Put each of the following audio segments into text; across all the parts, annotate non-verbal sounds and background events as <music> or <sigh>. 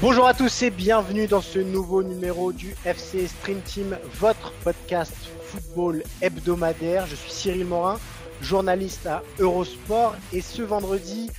Bonjour à tous et bienvenue dans ce nouveau numéro du FC Stream Team, votre podcast football hebdomadaire. Je suis Cyril Morin, journaliste à Eurosport et ce vendredi,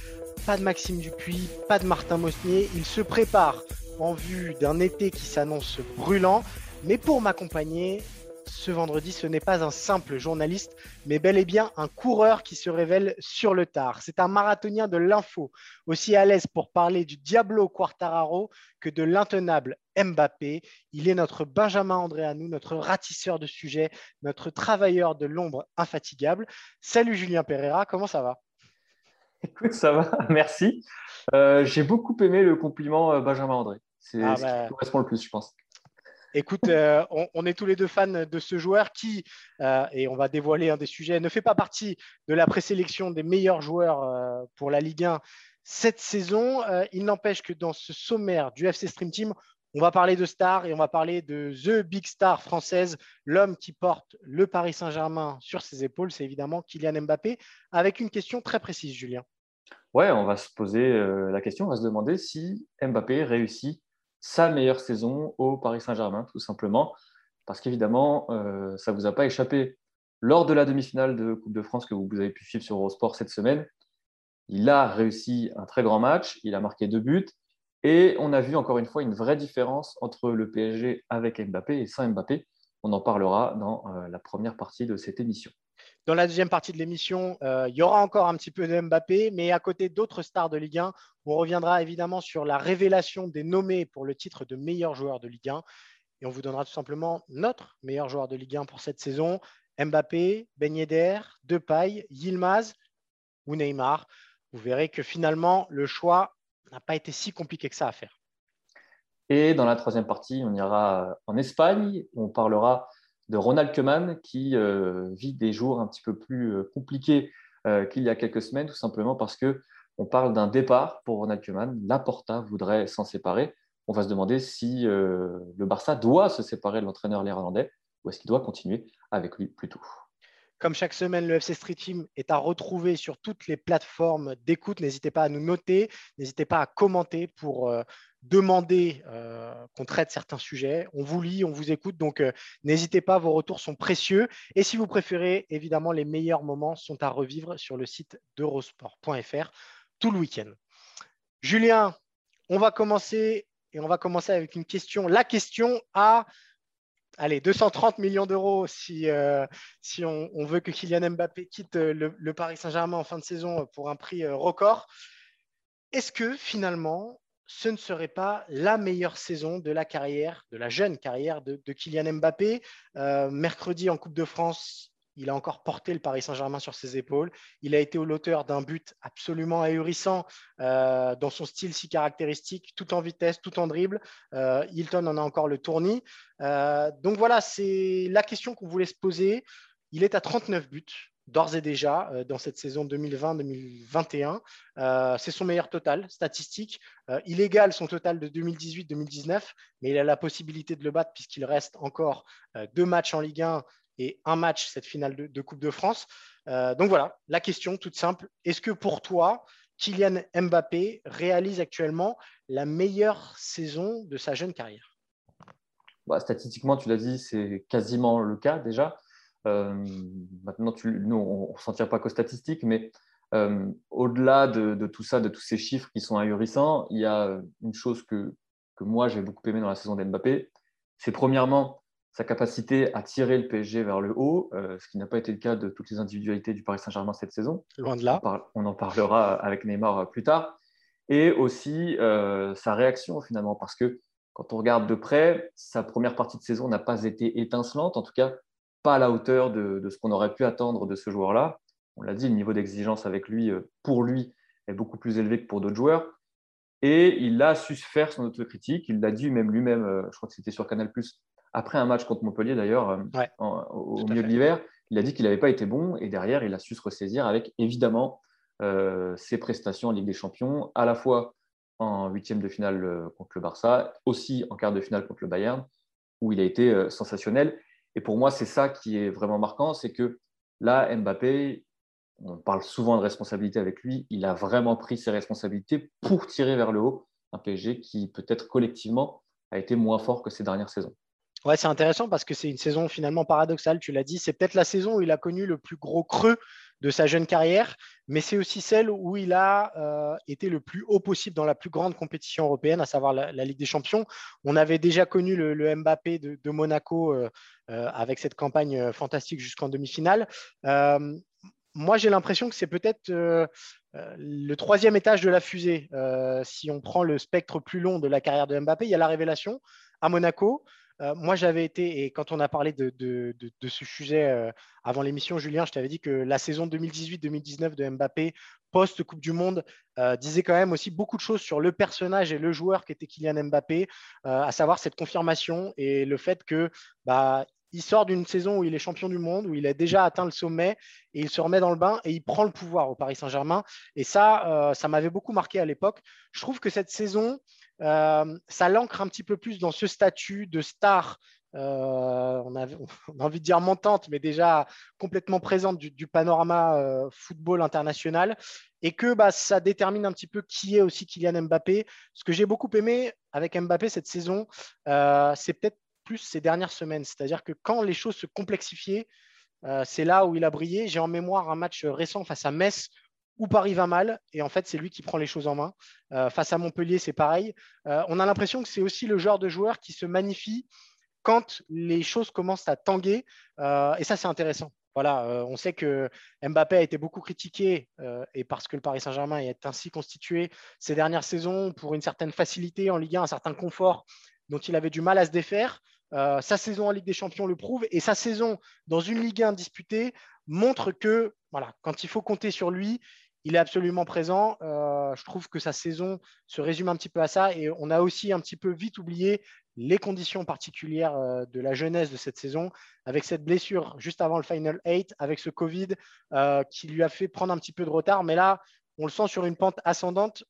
pas de Maxime Dupuis, pas de Martin Mosnier. Il se prépare en vue d'un été qui s'annonce brûlant. Mais pour m'accompagner, ce vendredi, ce n'est pas un simple journaliste, mais bel et bien un coureur qui se révèle sur le tard. C'est un marathonien de l'info, aussi à l'aise pour parler du Diablo Quartararo que de l'intenable Mbappé. Il est notre Benjamin André à nous, notre ratisseur de sujets, notre travailleur de l'ombre infatigable. Salut Julien Pereira, comment ça va? Écoute, ça va, <laughs> merci. Euh, j'ai beaucoup aimé le compliment euh, Benjamin André. C'est ah ce qui bah. correspond le plus, je pense. Écoute, euh, on, est tous les deux fans de ce joueur qui, euh, et on va dévoiler un des sujets, ne fait pas partie de la présélection des meilleurs joueurs euh, pour la Ligue 1 cette saison. il n'empêche que dans ce sommaire du FC Stream Team, on va parler de stars et on va parler de The Big Star française, l'homme qui porte le Paris Saint-Germain sur ses épaules, c'est évidemment Kylian Mbappé, avec une question très précise, Julien. Ouais, on va se poser la question, on va se demander si Mbappé réussit sa meilleure saison au Paris Saint-Germain, tout simplement. Parce qu'évidemment, euh, ça ne vous a pas échappé lors de la demi-finale de Coupe de France que vous avez pu suivre sur Eurosport cette semaine. Il a réussi un très grand match, il a marqué deux buts. Et on a vu encore une fois une vraie différence entre le PSG avec Mbappé et sans Mbappé. On en parlera dans euh, la première partie de cette émission. Dans la deuxième partie de l'émission, euh, il y aura encore un petit peu de Mbappé, mais à côté d'autres stars de Ligue 1, on reviendra évidemment sur la révélation des nommés pour le titre de meilleur joueur de Ligue 1. Et on vous donnera tout simplement notre meilleur joueur de Ligue 1 pour cette saison. Mbappé, Ben Depay, Yilmaz ou Neymar. Vous verrez que finalement, le choix n'a pas été si compliqué que ça à faire. Et dans la troisième partie, on ira en Espagne. On parlera de Ronald Koeman qui euh, vit des jours un petit peu plus euh, compliqués euh, qu'il y a quelques semaines, tout simplement parce que on parle d'un départ pour Ronald Koeman. Laporta voudrait s'en séparer. On va se demander si le Barça doit se séparer de l'entraîneur néerlandais ou est-ce qu'il doit continuer avec lui plutôt. Comme chaque semaine, le FC Street Team est à retrouver sur toutes les plateformes d'écoute. N'hésitez pas à nous noter, n'hésitez pas à commenter pour demander euh, qu'on traite certains sujets. On vous lit, on vous écoute, donc euh, n'hésitez pas, vos retours sont précieux. Et si vous préférez, évidemment, les meilleurs moments sont à revivre sur le site d'eurosport.fr tout le week-end. Julien, on va commencer et on va commencer avec une question. La question à allez, 230 millions d'euros si, euh, si on, veut que Kylian Mbappé quitte le Paris Saint-Germain en fin de saison pour un prix record. Est-ce que finalement, ce ne serait pas la meilleure saison de la carrière, de la jeune carrière de, Kylian Mbappé. Euh, mercredi en Coupe de France, il a encore porté le Paris Saint-Germain sur ses épaules. Il a été l'auteur d'un but absolument ahurissant euh, dans son style si caractéristique, tout en vitesse, tout en dribble. Euh, Hilton en a encore le tournis. donc voilà, c'est la question qu'on voulait se poser. Il est à 39 buts d'ores et déjà euh, dans cette saison 2020-2021. Euh, c'est son meilleur total statistique. Euh, il égale son total de 2018-2019, mais il a la possibilité de le battre puisqu'il reste encore deux matchs en Ligue 1 et un match cette finale de, Coupe de France. donc voilà, la question toute simple. Est-ce que pour toi, Kylian Mbappé réalise actuellement la meilleure saison de sa jeune carrière? Bah, Statistiquement, tu l'as dit, c'est quasiment le cas déjà. Euh, maintenant, nous, on ne s'en tire pas qu'aux statistiques, mais euh, au-delà de, tout ça, de tous ces chiffres qui sont ahurissants, il y a une chose que, que moi j'ai beaucoup aimé dans la saison d'Mbappé, c'est premièrement sa capacité à tirer le PSG vers le haut, euh, ce qui n'a pas été le cas de toutes les individualités du Paris Saint-Germain cette saison. Loin de là. On, en parlera avec Neymar plus tard. Et aussi sa réaction finalement, parce que quand on regarde de près, sa première partie de saison n'a pas été étincelante. En tout cas, pas à la hauteur de, ce qu'on aurait pu attendre de ce joueur-là. On l'a dit, le niveau d'exigence avec lui, euh, pour lui, est beaucoup plus élevé que pour d'autres joueurs. Et il a su faire son autocritique. Il l'a dit même lui-même, euh, je crois que c'était sur Canal, après un match contre Montpellier d'ailleurs, euh, au milieu de l'hiver. Il a dit qu'il n'avait pas été bon. Et derrière, il a su se ressaisir avec évidemment ses prestations en Ligue des Champions, à la fois en huitième de finale contre le Barça, aussi en quart de finale contre le Bayern, où il a été sensationnel. Et pour moi, c'est ça qui est vraiment marquant, c'est que là, Mbappé, on parle souvent de responsabilité avec lui, il a vraiment pris ses responsabilités pour tirer vers le haut un PSG qui peut-être collectivement a été moins fort que ces dernières saisons. Ouais, c'est intéressant parce que c'est une saison finalement paradoxale, tu l'as dit. C'est peut-être la saison où il a connu le plus gros creux de sa jeune carrière, mais c'est aussi celle où il a euh, été le plus haut possible dans la plus grande compétition européenne, à savoir la, Ligue des Champions. On avait déjà connu le, Mbappé de, Monaco euh, euh, avec cette campagne fantastique jusqu'en demi-finale. moi, j'ai l'impression que c'est peut-être le troisième étage de la fusée. si on prend le spectre plus long de la carrière de Mbappé, il y a la révélation à Monaco. Moi, j'avais été, et quand on a parlé de, ce sujet avant l'émission, Julien, je t'avais dit que la saison 2018-2019 de Mbappé, post-Coupe du Monde, disait quand même aussi beaucoup de choses sur le personnage et le joueur qu'était Kylian Mbappé, à savoir cette confirmation et le fait que bah, il sort d'une saison où il est champion du monde, où il a déjà atteint le sommet, et il se remet dans le bain et il prend le pouvoir au Paris Saint-Germain. Et ça, ça m'avait beaucoup marqué à l'époque. Je trouve que cette saison, euh, ça l'ancre un petit peu plus dans ce statut de star. Euh, on, <laughs> a, envie de dire montante, mais déjà complètement présente du, panorama euh, football international, et que bah, ça détermine un petit peu qui est aussi Kylian Mbappé. Ce que j'ai beaucoup aimé avec Mbappé cette saison, c'est peut-être plus ces dernières semaines. C'est-à-dire que quand les choses se complexifiaient, c'est là où il a brillé. J'ai en mémoire un match récent face à Metz où Paris va mal, et en fait, c'est lui qui prend les choses en main. Euh, face à Montpellier, c'est pareil. Euh, on a l'impression que c'est aussi le genre de joueur qui se magnifie quand les choses commencent à tanguer, euh, et ça, c'est intéressant. Voilà, on sait que Mbappé a été beaucoup critiqué, et parce que le Paris Saint-Germain est ainsi constitué ces dernières saisons pour une certaine facilité en Ligue 1, un certain confort dont il avait du mal à se défaire. sa saison en Ligue des Champions le prouve, et sa saison dans une Ligue 1 disputée montre que voilà, quand il faut compter sur lui, il est absolument présent. Euh, je trouve que sa saison se résume un petit peu à ça. Et on a aussi un petit peu vite oublié les conditions particulières euh, de la jeunesse de cette saison, avec cette blessure juste avant le Final 8, avec ce Covid euh, qui lui a fait prendre un petit peu de retard. Mais là, on le sent sur une pente ascendante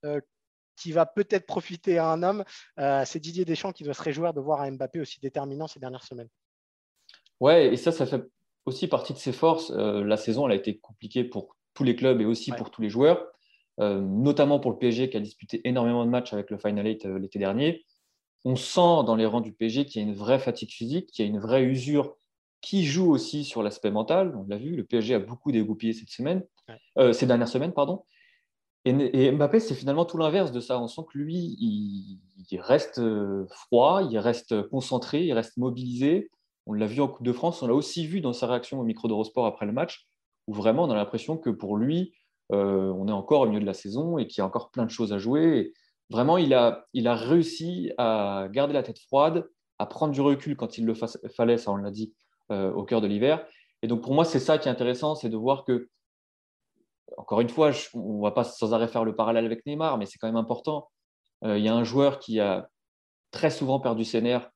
qui va peut-être profiter à un homme. C'est Didier Deschamps qui doit se réjouir de voir un Mbappé aussi déterminant ces dernières semaines. Ouais, et ça, ça fait aussi partie de ses forces. la saison, elle a été compliquée pour tous les clubs et aussi pour tous les joueurs, euh, notamment pour le PSG qui a disputé énormément de matchs avec le Final 8 euh, l'été dernier. On sent dans les rangs du PSG qu'il y a une vraie fatigue physique, qu'il y a une vraie usure qui joue aussi sur l'aspect mental. On l'a vu, le PSG a beaucoup dégoupillé cette semaine, euh, ces dernières semaines. pardon. Et, Mbappé, c'est finalement tout l'inverse de ça. On sent que lui, il, il reste froid, il reste concentré, il reste mobilisé. On l'a vu en Coupe de France, on l'a aussi vu dans sa réaction au micro d'Eurosport après le match où vraiment on a l'impression que pour lui, euh, on est encore au milieu de la saison et qu'il y a encore plein de choses à jouer. vraiment, il a, il a réussi à garder la tête froide, à prendre du recul quand il le fallait, ça on l'a dit, euh, au cœur de l'hiver. Et donc pour moi, c'est ça qui est intéressant, c'est de voir que, encore une fois, on ne va pas sans arrêt faire le parallèle avec Neymar, mais c'est quand même important. Euh, il y a un joueur qui a très souvent perdu ses nerfs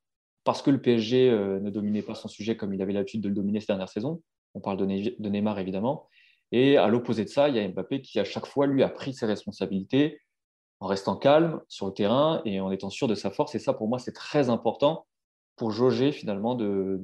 parce que le PSG ne dominait pas son sujet comme il avait l'habitude de le dominer ces dernières saisons. On parle de Neymar évidemment. Et à l'opposé de ça, il y a Mbappé qui à chaque fois lui a pris ses responsabilités en restant calme sur le terrain et en étant sûr de sa force. Et ça, pour moi, c'est très important pour jauger finalement de,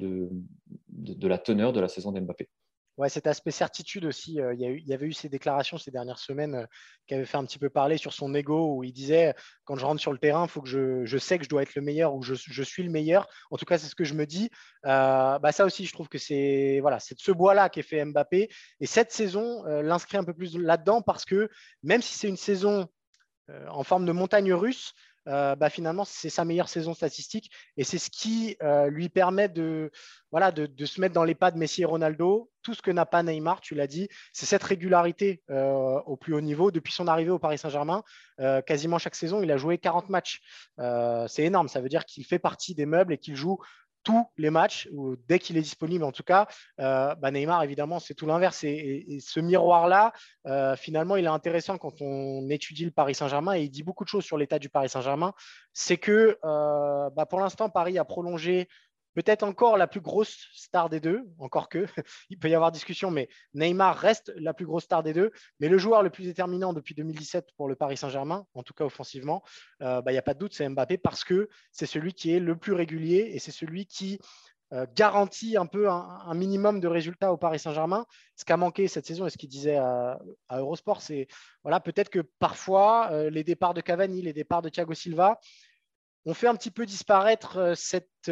de, la teneur de la saison d'Mbappé. Ouais, cet aspect certitude aussi. Euh, il, y avait eu ces déclarations ces dernières semaines euh, qui avaient fait un petit peu parler sur son ego, où il disait quand je rentre sur le terrain, il faut que je, sais que je dois être le meilleur ou je, je suis le meilleur. En tout cas, c'est ce que je me dis. Euh, bah, ça aussi, je trouve que c'est voilà, de ce bois-là qu'est fait Mbappé. Et cette saison l'inscrit un peu plus là-dedans parce que même si c'est une saison en forme de montagne russe, euh, bah, finalement, c'est sa meilleure saison statistique et c'est ce qui euh, lui permet de, se mettre dans les pas de Messi et Ronaldo. Tout ce que n'a pas Neymar, tu l'as dit, c'est cette régularité euh, au plus haut niveau. Depuis son arrivée au Paris Saint-Germain, quasiment chaque saison, il a joué 40 matchs. c'est énorme. Ça veut dire qu'il fait partie des meubles et qu'il joue tous les matchs, ou dès qu'il est disponible en tout cas. Euh, bah, Neymar, évidemment, c'est tout l'inverse. Et, ce miroir-là, euh, finalement, il est intéressant quand on étudie le Paris Saint-Germain et il dit beaucoup de choses sur l'état du Paris Saint-Germain. C'est que euh, bah, pour l'instant, Paris a prolongé peut-être encore la plus grosse star des deux, encore que, <laughs> il peut y avoir discussion, mais Neymar reste la plus grosse star des deux. Mais le joueur le plus déterminant depuis 2017 pour le Paris Saint-Germain, en tout cas offensivement, euh, bah, il n'y a pas de doute, c'est Mbappé parce que c'est celui qui est le plus régulier et c'est celui qui garantit un peu un, minimum de résultats au Paris Saint-Germain. Ce qui a manqué cette saison et ce qu'il disait à, Eurosport, c'est voilà, peut-être que parfois les départs de Cavani, les départs de Thiago Silva ont fait un petit peu disparaître cette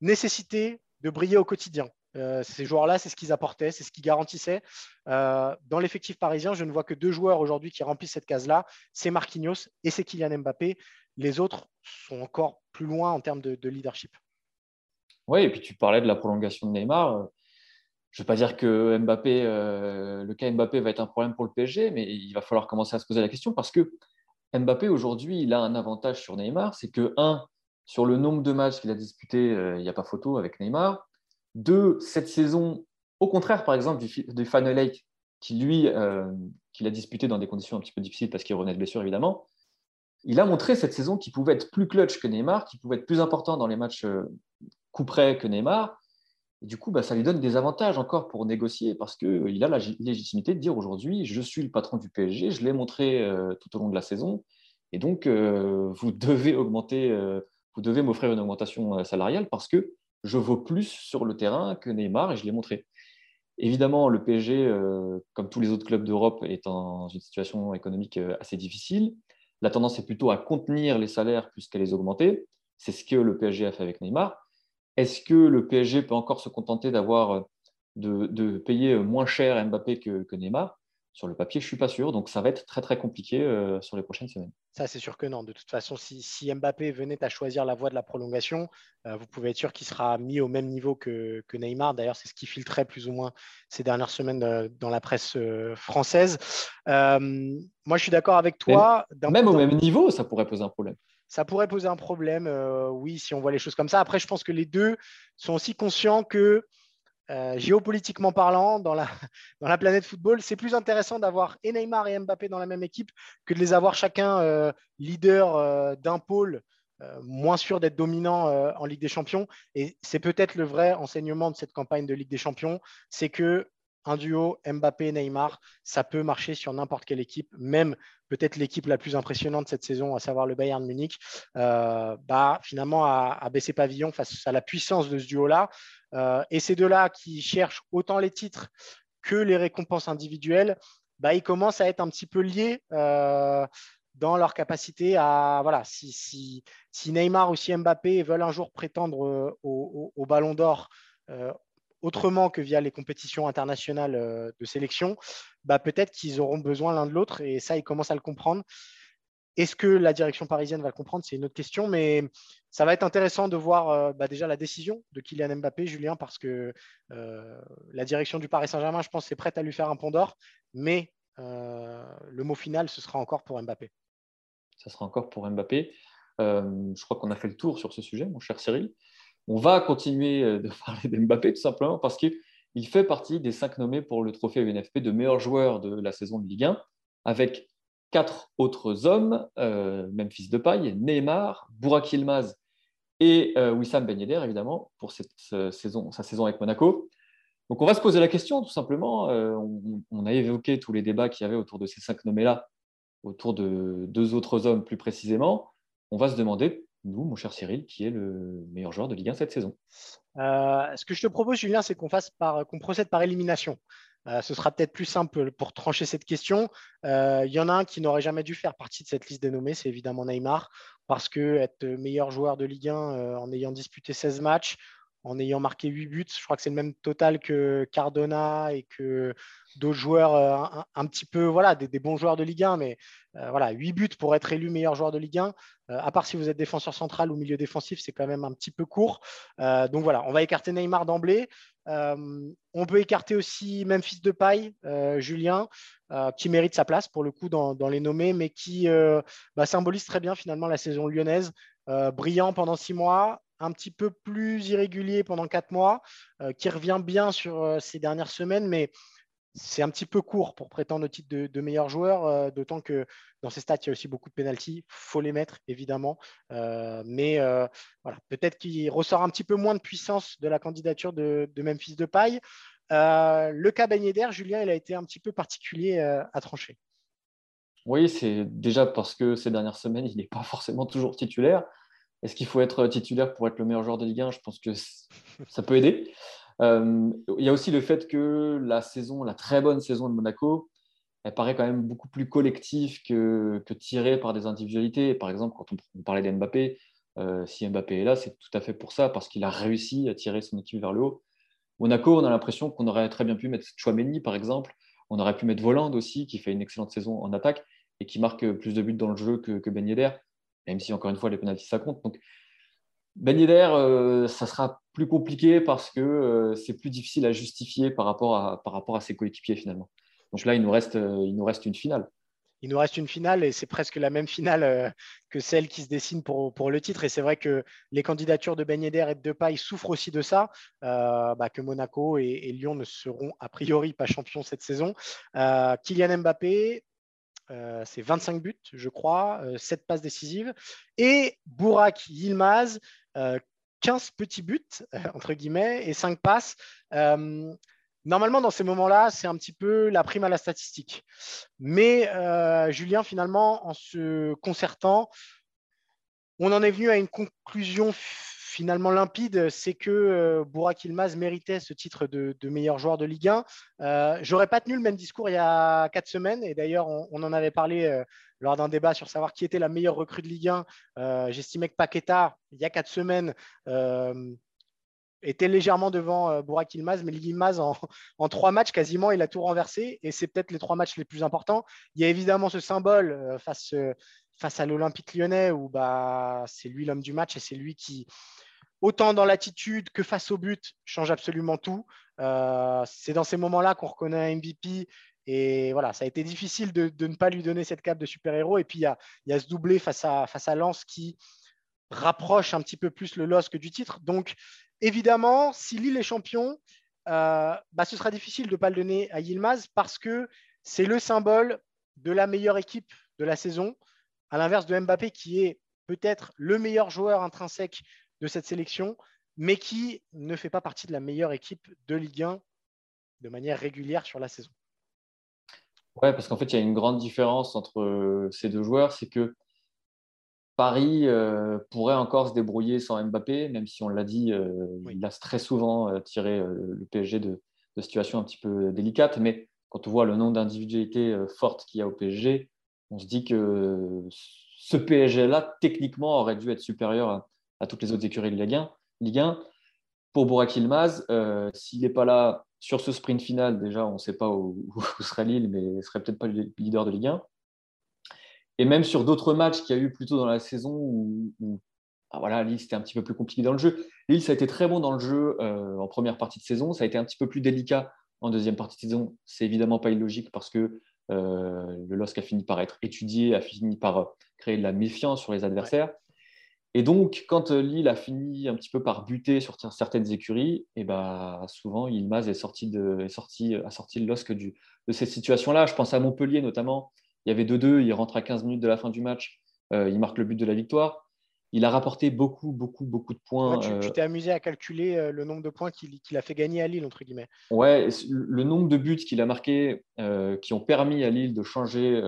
nécessité de briller au quotidien. Euh, ces joueurs-là, c'est ce qu'ils apportaient, c'est ce qu'ils garantissaient. Euh, dans l'effectif parisien, je ne vois que deux joueurs aujourd'hui qui remplissent cette case-là. C'est Marquinhos et c'est Kylian Mbappé. Les autres sont encore plus loin en termes de, leadership. Oui, et puis tu parlais de la prolongation de Neymar. Je ne vais pas dire que Mbappé, euh, le cas Mbappé va être un problème pour le PSG, mais il va falloir commencer à se poser la question parce que Mbappé, aujourd'hui, il a un avantage sur Neymar, c'est que, un, sur le nombre de matchs qu'il a disputés, il n'y a pas photo avec Neymar de cette saison, au contraire, par exemple, du, du qui lui, euh, qu'il a disputé dans des conditions un petit peu difficiles parce qu'il revenait de blessure, évidemment, il a montré cette saison qu'il pouvait être plus clutch que Neymar, qu'il pouvait être plus important dans les matchs euh, coup près que Neymar. Et du coup, bah, ça lui donne des avantages encore pour négocier parce qu'il euh, a la légitimité de dire aujourd'hui, je suis le patron du PSG, je l'ai montré tout au long de la saison. Et donc, vous <laughs> devez augmenter, vous devez m'offrir une augmentation salariale parce que je vaux plus sur le terrain que Neymar et je l'ai montré. Évidemment, le PSG, euh, comme tous les autres clubs d'Europe, est dans une situation économique euh, assez difficile. La tendance est plutôt à contenir les salaires plus qu'à les augmenter. C'est ce que le PSG a fait avec Neymar. Est-ce que le PSG peut encore se contenter d'avoir euh, de, payer moins cher Mbappé que Neymar? Sur le papier, je ne suis pas sûr. Donc, ça va être très, très compliqué euh, sur les prochaines semaines. Ça, c'est sûr que non. De toute façon, si, Mbappé venait à choisir la voie de la prolongation, euh, vous pouvez être sûr qu'il sera mis au même niveau que, Neymar. D'ailleurs, c'est ce qui filtrait plus ou moins ces dernières semaines euh, dans la presse française. moi, je suis d'accord avec toi. Même, au même niveau, ça pourrait poser un problème. Ça pourrait poser un problème, oui, si on voit les choses comme ça. Après, je pense que les deux sont aussi conscients que euh, géopolitiquement parlant, dans la, <laughs> dans la planète football, c'est plus intéressant d'avoir et Neymar et Mbappé dans la même équipe que de les avoir chacun euh, leader euh, d'un pôle, moins sûr d'être dominant en Ligue des Champions. Et c'est peut-être le vrai enseignement de cette campagne de Ligue des Champions, c'est que un duo Mbappé-Neymar, ça peut marcher sur n'importe quelle équipe, même peut-être l'équipe la plus impressionnante cette saison, à savoir le Bayern Munich, euh, bah, finalement a, baissé pavillon face à la puissance de ce duo-là. Euh, et ces deux-là qui cherchent autant les titres que les récompenses individuelles, bah, ils commencent à être un petit peu liés. Euh, dans leur capacité à voilà si, Neymar ou si Mbappé veulent un jour prétendre au Ballon d'Or autrement que via les compétitions internationales euh, de sélection, bah, peut-être qu'ils auront besoin l'un de l'autre et ça, ils commencent à le comprendre. Est-ce que la direction parisienne va le comprendre? C'est une autre question, mais ça va être intéressant de voir euh, bah, déjà la décision de Kylian Mbappé, Julien, parce que euh, la direction du Paris Saint-Germain, je pense, est prête à lui faire un pont d'or, mais le mot final, ce sera encore pour Mbappé. Ça sera encore pour Mbappé. je crois qu'on a fait le tour sur ce sujet, mon cher Cyril. On va continuer euh, de <laughs> parler d'Mbappé tout simplement parce qu'il fait partie des cinq nommés pour le trophée UNFP de meilleur joueur de la saison de Ligue 1, avec quatre autres hommes, euh, même fils de paille, Neymar, Burak Yilmaz et euh, Wissam Ben évidemment, pour cette saison, sa saison avec Monaco. Donc on va se poser la question, tout simplement. on, a évoqué tous les débats qu'il y avait autour de ces cinq nommés-là, autour de deux autres hommes plus précisément. On va se demander nous, mon cher Cyril, qui est le meilleur joueur de Ligue 1 cette saison euh, Ce que je te propose, Julien, c'est qu'on fasse par, qu'on procède par élimination. Euh, ce sera peut-être plus simple pour trancher cette question. Il euh, y en a un qui n'aurait jamais dû faire partie de cette liste dénommée, c'est évidemment Neymar, parce que être meilleur joueur de Ligue 1 en ayant disputé 16 matchs, en ayant marqué 8 buts. Je crois que c'est le même total que Cardona et que d'autres joueurs euh, un, petit peu, voilà, des, bons joueurs de Ligue 1, mais euh, voilà, 8 buts pour être élu meilleur joueur de Ligue 1. Euh, à part si vous êtes défenseur central ou milieu défensif, c'est quand même un petit peu court. donc voilà, on va écarter Neymar d'emblée. on peut écarter aussi Memphis de paille, Julien, qui mérite sa place pour le coup dans, les nommés, mais qui bah, symbolise très bien finalement la saison lyonnaise. brillant pendant six mois, un petit peu plus irrégulier pendant quatre mois, euh, qui revient bien sur euh, ces dernières semaines, mais c'est un petit peu court pour prétendre au titre de, meilleur joueur, euh, d'autant que dans ces stats, il y a aussi beaucoup de pénalties. Il faut les mettre, évidemment. mais voilà, peut-être qu'il ressort un petit peu moins de puissance de la candidature de, Memphis de paille. le cas Yedder, Julien, il a été un petit peu particulier à trancher. Oui, c'est déjà parce que ces dernières semaines, il n'est pas forcément toujours titulaire. Est-ce qu'il faut être titulaire pour être le meilleur joueur de Ligue 1 Je pense que ça peut aider. Euh, il y a aussi le fait que la saison, la très bonne saison de Monaco, elle paraît quand même beaucoup plus collective que, tirée par des individualités. Par exemple, quand on, parlait d'Mbappé, euh, si Mbappé est là, c'est tout à fait pour ça, parce qu'il a réussi à tirer son équipe vers le haut. Monaco, on a l'impression qu'on aurait très bien pu mettre Chouameni, par exemple. On aurait pu mettre Voland aussi, qui fait une excellente saison en attaque et qui marque plus de buts dans le jeu que, que Ben Yedder, même si, encore une fois, les pénalties, ça compte. Donc, Ben euh, ça sera plus compliqué parce que euh, c'est plus difficile à justifier par rapport à, ses coéquipiers, finalement. Donc là, il nous reste, euh, il nous reste une finale il nous reste une finale et c'est presque la même finale que celle qui se dessine pour, le titre. Et c'est vrai que les candidatures de Ben et de Depay souffrent aussi de ça, bah, que Monaco et, Lyon ne seront a priori pas champions cette saison. Kylian Mbappé, c'est 25 buts, je crois, 7 passes décisives. Et Bourak Yilmaz, 15 petits buts, entre guillemets, et 5 passes. Normalement, dans ces moments-là, c'est un petit peu la prime à la statistique. Mais euh, Julien, finalement, en se concertant, on en est venu à une conclusion finalement limpide, c'est que euh, Burak Ilmaz méritait ce titre de, meilleur joueur de Ligue 1. Euh, J'aurais pas tenu le même discours il y a quatre semaines, et d'ailleurs, on, en avait parlé euh, lors d'un débat sur savoir qui était la meilleure recrue de Ligue 1. Euh, j'estimais que Paqueta, il y a quatre semaines, était légèrement devant Burak Ilmaz, mais Ilmaz, en, <laughs> en, trois matchs, quasiment, il a tout renversé. Et c'est peut-être les trois matchs les plus importants. Il y a évidemment ce symbole face, face à l'Olympique lyonnais, où bah, c'est lui l'homme du match et c'est lui qui, autant dans l'attitude que face au but, change absolument tout. c'est dans ces moments-là qu'on reconnaît un MVP. Et voilà, ça a été difficile de, ne pas lui donner cette cape de super-héros. Et puis, il y a, ce doublé face à, face qui rapproche un petit peu plus le LOSC du titre. Donc, évidemment, si Lille est champion, euh, bah, ce sera difficile de ne pas le donner à Yilmaz parce que c'est le symbole de la meilleure équipe de la saison, à l'inverse de Mbappé qui est peut-être le meilleur joueur intrinsèque de cette sélection, mais qui ne fait pas partie de la meilleure équipe de Ligue 1 de manière régulière sur la saison. Ouais, parce qu'en fait, il y a une grande différence entre euh, ces deux joueurs, c'est que Paris euh, pourrait encore se débrouiller sans Mbappé, même si on l'a dit, euh, il a très souvent euh, tiré le PSG de, situations un petit peu délicates. Mais quand on voit le nombre d'individualités fortes qu'il y a au PSG, on se dit que ce PSG-là, techniquement, aurait dû être supérieur à, toutes les autres écuries de Ligue 1. Ligue 1 pour Burak Ilmaz, s'il n'est pas là sur ce sprint final, déjà, on ne sait pas où, où, serait Lille, mais il ne serait peut-être pas le leader de Ligue 1. Et même sur d'autres matchs qu'il y a eu plus tôt dans la saison où, ah, voilà, Lille, c'était un petit peu plus compliqué dans le jeu. Lille, ça a été très bon dans le jeu euh, en première partie de saison. Ça a été un petit peu plus délicat en deuxième partie de saison. C'est évidemment pas illogique parce que euh, le LOSC a fini par être étudié, a fini par euh, créer de la méfiance sur les adversaires. Et donc, quand Lille a fini un petit peu par buter sur certaines écuries, et eh ben, souvent, Ilmaz est sorti de, est sorti, a sorti le LOSC du, de cette situation-là. Je pense à Montpellier notamment, il y avait 2-2, il rentre à 15 minutes de la fin du match, euh, il marque le but de la victoire. Il a rapporté beaucoup, beaucoup, beaucoup de points. tu euh, t'es amusé à calculer euh, le nombre de points qu'il a fait gagner à Lille, entre guillemets. Ouais, le nombre de buts qu'il a marqués qui ont permis à Lille de changer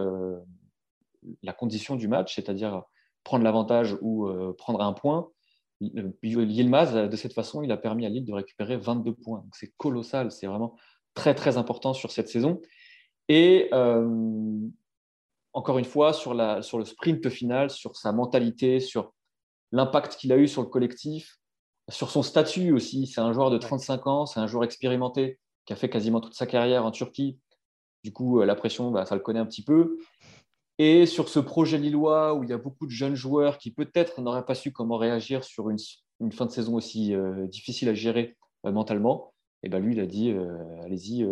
la condition du match, c'est-à-dire prendre l'avantage ou prendre un point. Yilmaz, de cette façon, il a permis à Lille de récupérer 22 points. C'est colossal, c'est vraiment très, très important sur cette saison. Et encore une fois, sur, la, sur le sprint final, sur sa mentalité, sur l'impact qu'il a eu sur le collectif, sur son statut aussi. C'est un joueur de 35 ans, c'est un joueur expérimenté qui a fait quasiment toute sa carrière en Turquie. Du coup, euh, la pression, bah, ça le connaît un petit peu. Et sur ce projet lillois où il y a beaucoup de jeunes joueurs qui peut-être n'auraient pas su comment réagir sur une, fin de saison aussi euh, difficile à gérer euh, mentalement, et ben lui, il a dit euh, allez-y,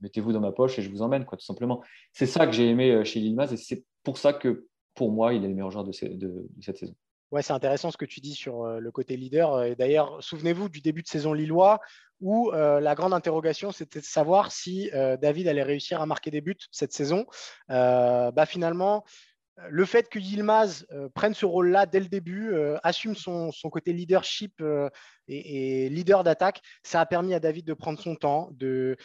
mettez-vous dans ma poche et je vous emmène, quoi, tout simplement. C'est ça que j'ai aimé chez Lilmaz et c'est pour ça que, pour moi, il est le meilleur joueur de, cette saison. Ouais, c'est intéressant ce que tu dis sur le côté leader. Et d'ailleurs, souvenez-vous du début de saison lillois où la grande interrogation, c'était de savoir si David allait réussir à marquer des buts cette saison. bah, finalement, le fait que Yilmaz euh, prenne ce rôle-là dès le début, euh, assume son, côté leadership euh, et, leader d'attaque, ça a permis à David de prendre son temps, de,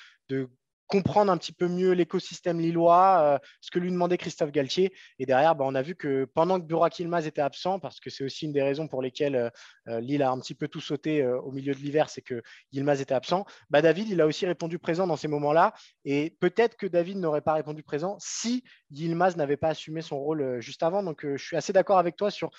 comprendre un petit peu mieux l'écosystème lillois, euh, ce que lui demandait Christophe Galtier. Et derrière, bah, on a vu que pendant que Burak Ilmaz était absent, parce que c'est aussi une des raisons pour lesquelles euh, euh, Lille a un petit peu tout sauté au milieu de l'hiver, c'est que Ilmaz était absent, bah, David, il a aussi répondu présent dans ces moments-là. Et peut-être que David n'aurait pas répondu présent si Ilmaz n'avait pas assumé son rôle juste avant. Donc, je suis assez d'accord avec toi sur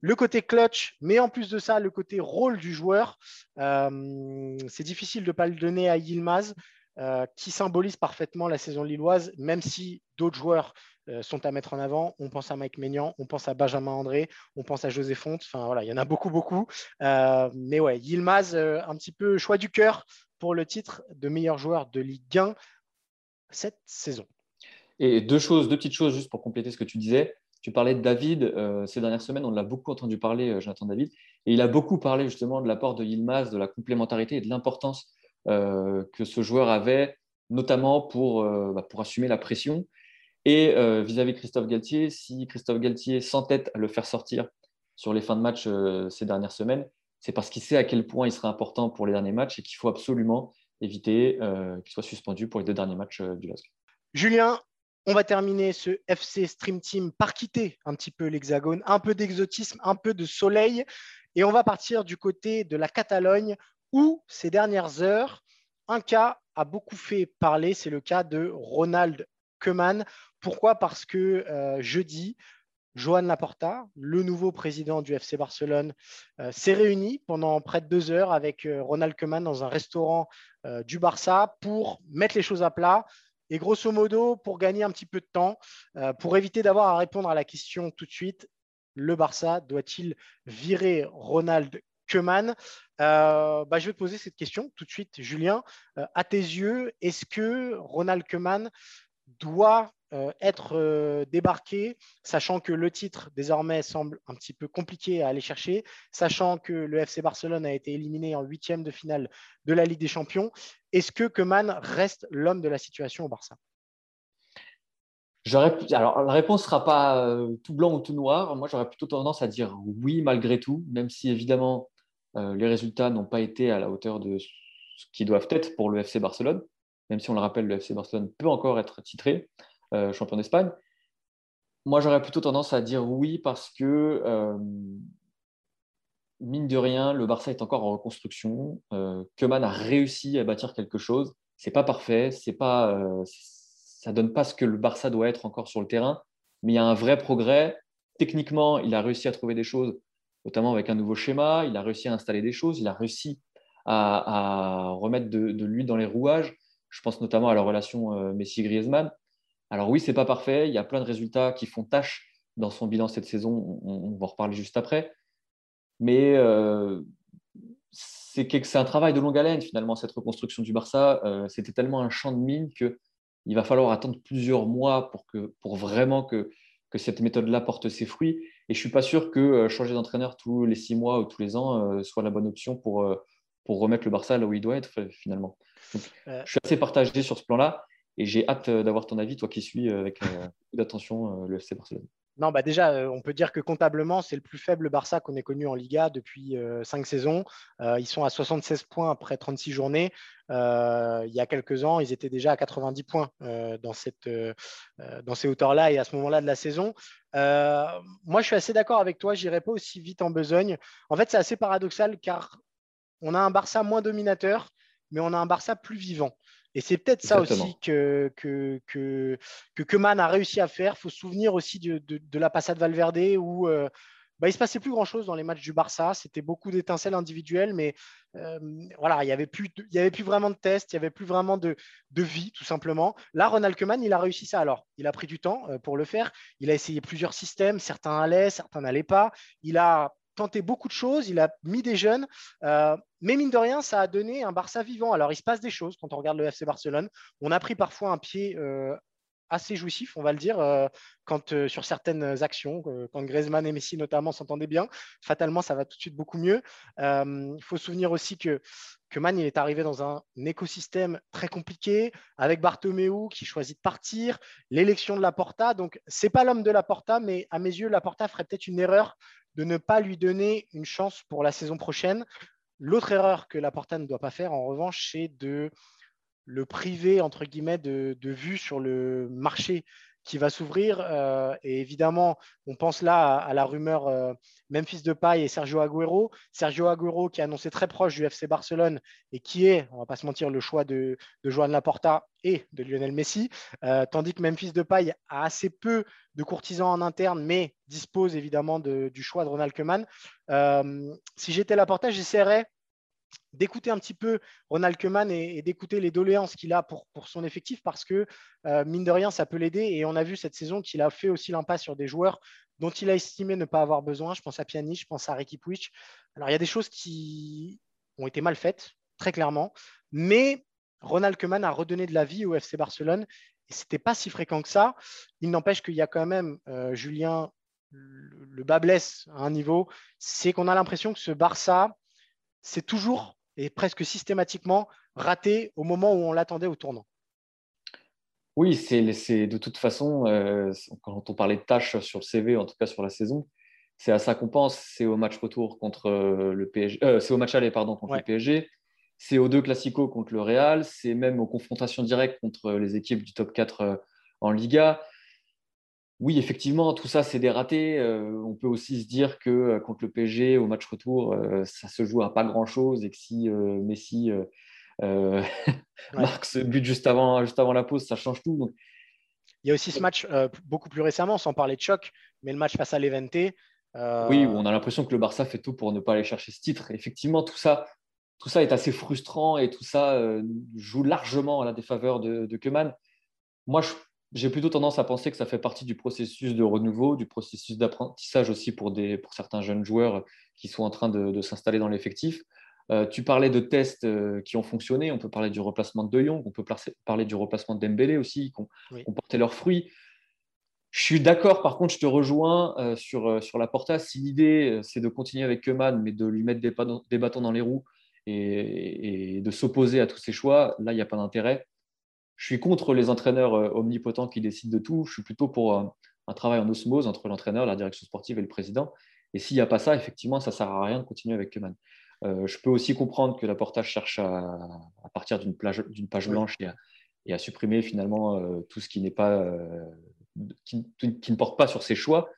le côté clutch, mais en plus de ça, le côté rôle du joueur. c'est difficile de ne pas le donner à Yilmaz. Euh, qui symbolise parfaitement la saison lilloise, même si d'autres joueurs euh, sont à mettre en avant. On pense à Mike Maignan, on pense à Benjamin André, on pense à José Fonte. Enfin voilà, il y en a beaucoup, beaucoup. Euh, mais ouais, Yilmaz, un petit peu choix du cœur pour le titre de meilleur joueur de Ligue 1 cette saison. Et deux choses, deux petites choses juste pour compléter ce que tu disais. Tu parlais de David ces dernières semaines, on l'a beaucoup entendu parler, Jonathan David, et il a beaucoup parlé justement de l'apport de Yilmaz, de la complémentarité et de l'importance euh, que ce joueur avait, notamment pour, euh, bah, pour assumer la pression. Et euh, vis-à-vis Christophe Galtier, si Christophe Galtier s'entête à le faire sortir sur les fins de match ces dernières semaines, c'est parce qu'il sait à quel point il sera important pour les derniers matchs et qu'il faut absolument éviter qu'il soit suspendu pour les deux derniers matchs du LASK. Julien, on va terminer ce FC Stream Team par quitter un petit peu l'hexagone, un peu d'exotisme, un peu de soleil, et on va partir du côté de la Catalogne où ces dernières heures, un cas a beaucoup fait parler, c'est le cas de Ronald Koeman. Pourquoi? Parce que euh, jeudi, Joan Laporta, le nouveau président du FC Barcelone, euh, s'est réuni pendant près de deux heures avec euh, Ronald Koeman dans un restaurant du Barça pour mettre les choses à plat. Et grosso modo, pour gagner un petit peu de temps, pour éviter d'avoir à répondre à la question tout de suite, le Barça doit-il virer Ronald Koeman euh, bah, je vais te poser cette question tout de suite, Julien. Euh, à tes yeux, est-ce que Ronald Koeman doit euh, être débarqué, sachant que le titre désormais semble un petit peu compliqué à aller chercher, sachant que le FC Barcelone a été éliminé en huitième de finale de la Ligue des Champions? Est-ce que Koeman reste l'homme de la situation au Barça? Alors, la réponse ne sera pas tout blanc ou tout noir. Moi, j'aurais plutôt tendance à dire oui, malgré tout, même si évidemment, euh, les résultats n'ont pas été à la hauteur de ce qu'ils doivent être pour le FC Barcelone, même si on le rappelle, le FC Barcelone peut encore être titré euh, champion d'Espagne. Moi, j'aurais plutôt tendance à dire oui parce que, euh, mine de rien, le Barça est encore en reconstruction. Euh, a réussi à bâtir quelque chose. C'est pas parfait, c'est pas, ça donne pas ce que le Barça doit être encore sur le terrain, mais il y a un vrai progrès. Techniquement, il a réussi à trouver des choses notamment avec un nouveau schéma. Il a réussi à installer des choses, il a réussi à, remettre de, l'huile dans les rouages. Je pense notamment à la relation euh, Messi-Griezmann. Alors oui, c'est pas parfait. Il y a plein de résultats qui font tâche dans son bilan cette saison. On, va en reparler juste après. Mais euh, c'est un travail de longue haleine finalement cette reconstruction du Barça. Euh, c'était tellement un champ de mine que il va falloir attendre plusieurs mois pour, vraiment que cette méthode-là porte ses fruits. Et je ne suis pas sûr que euh, changer d'entraîneur tous les six mois ou tous les ans euh, soit la bonne option pour, euh, pour remettre le Barça là où il doit être finalement. je suis assez partagé sur ce plan-là et j'ai hâte d'avoir ton avis, toi qui suis avec beaucoup d'attention le FC Barcelone. Non, bah déjà, euh, on peut dire que comptablement, c'est le plus faible Barça qu'on ait connu en Liga depuis euh, cinq saisons. Euh, ils sont à 76 points après 36 journées. il y a quelques ans, ils étaient déjà à 90 points dans, cette, dans ces hauteurs-là et à ce moment-là de la saison. moi, je suis assez d'accord avec toi. Je n'irai pas aussi vite en besogne. En fait, c'est assez paradoxal car on a un Barça moins dominateur, mais on a un Barça plus vivant. Et c'est peut-être ça aussi que, que, que, que a réussi à faire. Il faut se souvenir aussi de, de, la passade Valverde où euh, bah, il ne se passait plus grand-chose dans les matchs du Barça. C'était beaucoup d'étincelles individuelles, mais euh, voilà, il n'y avait, plus, il avait plus vraiment de tests, il n'y avait plus vraiment de, de, vie, tout simplement. Là, Ronald Koeman, il a réussi ça. Alors, il a pris du temps euh, pour le faire. Il a essayé plusieurs systèmes. Certains allaient, certains n'allaient pas. Il a tenté beaucoup de choses, il a mis des jeunes, euh, mais mine de rien, ça a donné un Barça vivant. Alors, il se passe des choses quand on regarde le FC Barcelone. On a pris parfois un pied euh, assez jouissif, on va le dire, euh, quand sur certaines actions, quand Griezmann et Messi notamment s'entendaient bien. Fatalement, ça va tout de suite beaucoup mieux. Il faut se souvenir aussi que que Man il est arrivé dans un écosystème très compliqué avec Bartomeu qui choisit de partir, l'élection de la Porta. Donc, c'est pas l'homme de la Porta, mais à mes yeux, la Porta ferait peut-être une erreur de ne pas lui donner une chance pour la saison prochaine. L'autre erreur que la Porta ne doit pas faire, en revanche, c'est de le priver, entre guillemets, de vue sur le marché qui va s'ouvrir. Euh, et évidemment, on pense là à, la rumeur euh, Memphis Depay et Sergio Aguero. Sergio Aguero qui a annoncé très proche du FC Barcelone et qui est, on va pas se mentir, le choix de, de Joan Laporta et de Lionel Messi, euh, tandis que Memphis Depay a assez peu de courtisans en interne, mais dispose évidemment du choix de Ronald Koeman. si j'étais Laporta, j'essaierais d'écouter un petit peu Ronald Koeman et, d'écouter les doléances qu'il a pour, pour, son effectif parce que, euh, mine de rien, ça peut l'aider. Et on a vu cette saison qu'il a fait aussi l'impasse sur des joueurs dont il a estimé ne pas avoir besoin. Je pense à Pjanic, je pense à Ricky Puig. Alors, il y a des choses qui ont été mal faites, très clairement. Mais Ronald Koeman a redonné de la vie au FC Barcelone et ce n'était pas si fréquent que ça. Il n'empêche qu'il y a quand même, euh, Julien, le bas blesse à un niveau, c'est qu'on a l'impression que ce Barça, c'est toujours et presque systématiquement raté au moment où on l'attendait au tournant. Oui, c'est de toute façon, euh, quand on parlait de tâches sur le CV, en tout cas sur la saison, c'est à ça qu'on pense. C'est au match retour contre euh, le PSG, euh, c'est au match aller pardon contre le PSG, c'est aux deux classicos contre le Real, c'est même aux confrontations directes contre les équipes du top 4 en Liga oui, effectivement, tout ça, c'est des ratés. Euh, on peut aussi se dire que euh, contre le PSG, au match retour, euh, ça se joue à pas grand-chose et que si Messi <laughs> marque ce but juste avant, juste avant la pause, ça change tout. Il y a aussi ce match beaucoup plus récemment, sans parler de choc, mais le match face à l'Evente. Oui, où on a l'impression que le Barça fait tout pour ne pas aller chercher ce titre. Effectivement, tout ça, tout ça est assez frustrant et tout ça joue largement à la défaveur de, de Keman. Moi, je j'ai plutôt tendance à penser que ça fait partie du processus de renouveau, du processus d'apprentissage aussi pour, des, pour certains jeunes joueurs qui sont en train de, s'installer dans l'effectif. Euh, tu parlais de tests euh, qui ont fonctionné, on peut parler du replacement de De Jong, on peut parler du replacement de Dembélé aussi, qui ont, porté leurs fruits. Je suis d'accord, par contre, je te rejoins euh, sur, sur la porta. Si l'idée, c'est de continuer avec Keman, mais de lui mettre des, des bâtons dans les roues et, et de s'opposer à tous ses choix, là, il n'y a pas d'intérêt je suis contre les entraîneurs euh, omnipotents qui décident de tout. Je suis plutôt pour euh, un, travail en osmose entre l'entraîneur, la direction sportive et le président. Et s'il n'y a pas ça, effectivement, ça ne sert à rien de continuer avec Keman. Euh, je peux aussi comprendre que l'apportage cherche à, partir d'une page blanche et à, supprimer finalement tout ce qui n'est pas qui, ne porte pas sur ses choix.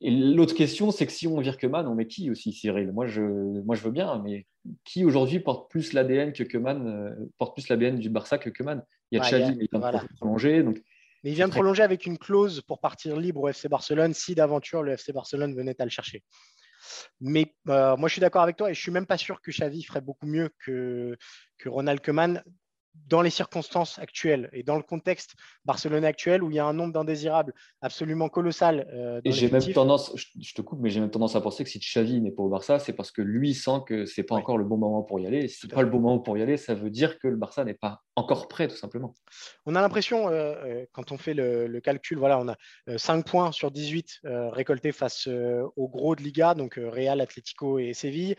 Et l'autre question, c'est que si on vire Keman, on met qui aussi, Cyril? Moi je, moi, je veux bien, mais qui aujourd'hui porte plus l'ADN que Keman, euh, porte plus l'ADN du Barça que Keman? Il y a Xavi, mais il vient de prolonger. Donc, mais il vient de prolonger avec une clause pour partir libre au FC Barcelone si d'aventure le FC Barcelone venait à le chercher. Mais euh, moi, je suis d'accord avec toi et je suis même pas sûr que Xavi ferait beaucoup mieux que, que Ronald Koeman dans les circonstances actuelles et dans le contexte barcelonais actuel où il y a un nombre d'indésirables absolument colossal. Euh, et j'ai même tendance, je, te coupe, mais j'ai même tendance à penser que si Xavi n'est pas au Barça, c'est parce que lui sent que c'est pas encore le bon moment pour y aller. Et si c'est pas le bon moment pour y aller, ça veut dire que le Barça n'est pas encore prêt, tout simplement. On a l'impression, euh, euh, quand on fait le, calcul, voilà, on a 5 points sur 18 récoltés face au gros de Liga, donc Real, Atlético et Séville.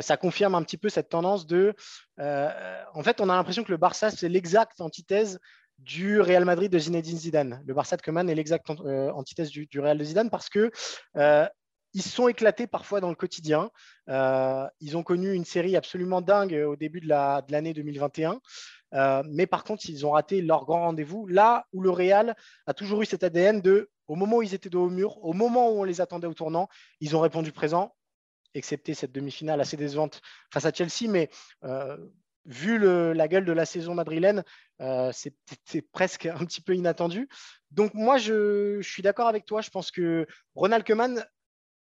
ça confirme un petit peu cette tendance de. En fait, on a l'impression que le Barça ça, c'est l'exacte antithèse du Real Madrid de Zinedine Zidane. Le Barça de Koeman est l'exacte euh, antithèse du, Real de Zidane parce que euh, ils sont éclatés parfois dans le quotidien. Euh, ils ont connu une série absolument dingue au début de l'année 2021. mais par contre, ils ont raté leur grand rendez-vous. Là où le Real a toujours eu cet ADN de, au moment où ils étaient dos au mur, au moment où on les attendait au tournant, ils ont répondu présent, excepté cette demi-finale assez décevante face à Chelsea. Mais vu la gueule de la saison madrilène, euh, c'est presque un petit peu inattendu. Donc moi, je, suis d'accord avec toi. Je pense que Ronald Koeman,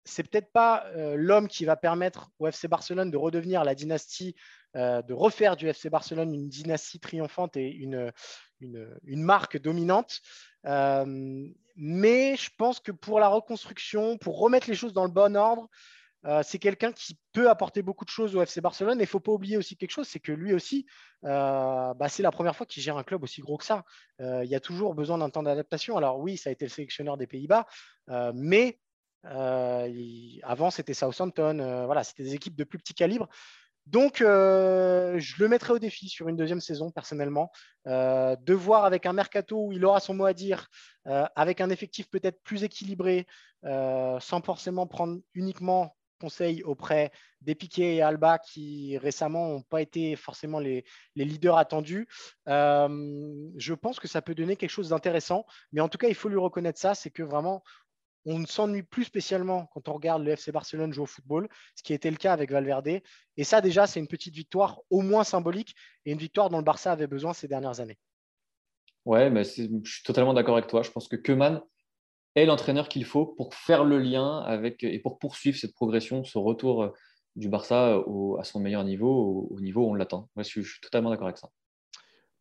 c'est peut-être pas euh, l'homme qui va permettre au FC Barcelone de redevenir la dynastie, euh, de refaire du FC Barcelone une dynastie triomphante et une marque dominante. mais je pense que pour la reconstruction, pour remettre les choses dans le bon ordre, euh, c'est quelqu'un qui peut apporter beaucoup de choses au FC Barcelone. Et il ne faut pas oublier aussi quelque chose, c'est que lui aussi, euh, bah, c'est la première fois qu'il gère un club aussi gros que ça. Euh, il y a toujours besoin d'un temps d'adaptation. Alors oui, ça a été le sélectionneur des Pays-Bas, mais avant, c'était Southampton. voilà, c'était des équipes de plus petit calibre. Donc, je le mettrai au défi sur une deuxième saison, personnellement, de voir avec un mercato où il aura son mot à dire, avec un effectif peut-être plus équilibré, sans forcément prendre uniquement conseils auprès des Piquet et Alba qui récemment n'ont pas été forcément les, leaders attendus. Euh, je pense que ça peut donner quelque chose d'intéressant, mais en tout cas, il faut lui reconnaître ça, c'est que vraiment, on ne s'ennuie plus spécialement quand on regarde le FC Barcelone jouer au football, ce qui était le cas avec Valverde. Et ça, déjà, c'est une petite victoire au moins symbolique et une victoire dont le Barça avait besoin ces dernières années. Ouais, mais je suis totalement d'accord avec toi. Je pense que Keman est l'entraîneur qu'il faut pour faire le lien avec et pour poursuivre cette progression, ce retour euh, du Barça à son meilleur niveau, au, niveau où on l'attend. Moi, je, suis totalement d'accord avec ça.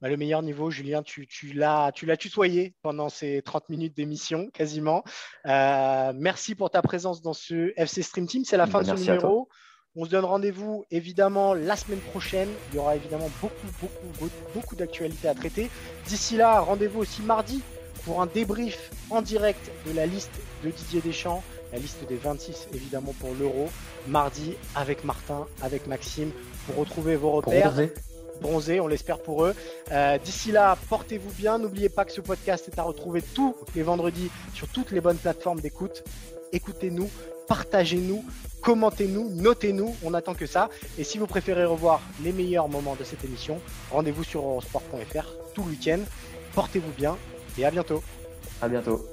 Bah, le meilleur niveau, Julien, tu, tu l'as tutoyé pendant ces 30 minutes d'émission, quasiment. Euh, merci pour ta présence dans ce FC Stream Team. C'est la fin de ce numéro. On se donne rendez-vous évidemment la semaine prochaine. Il y aura évidemment beaucoup, beaucoup, beaucoup, d'actualités à traiter. D'ici là, rendez-vous aussi mardi pour un débrief en direct de la liste de Didier Deschamps, la liste des 26 évidemment pour l'Euro, mardi avec Martin, avec Maxime, pour retrouver vos repères. Bronzé, on l'espère pour eux. Euh, d'ici là, portez-vous bien. N'oubliez pas que ce podcast est à retrouver tous les vendredis sur toutes les bonnes plateformes d'écoute. Écoutez-nous, partagez-nous, commentez-nous, notez-nous, on n'attend que ça. Et si vous préférez revoir les meilleurs moments de cette émission, rendez-vous sur eurosport.fr tout le week-end. Portez-vous bien et à bientôt. À bientôt.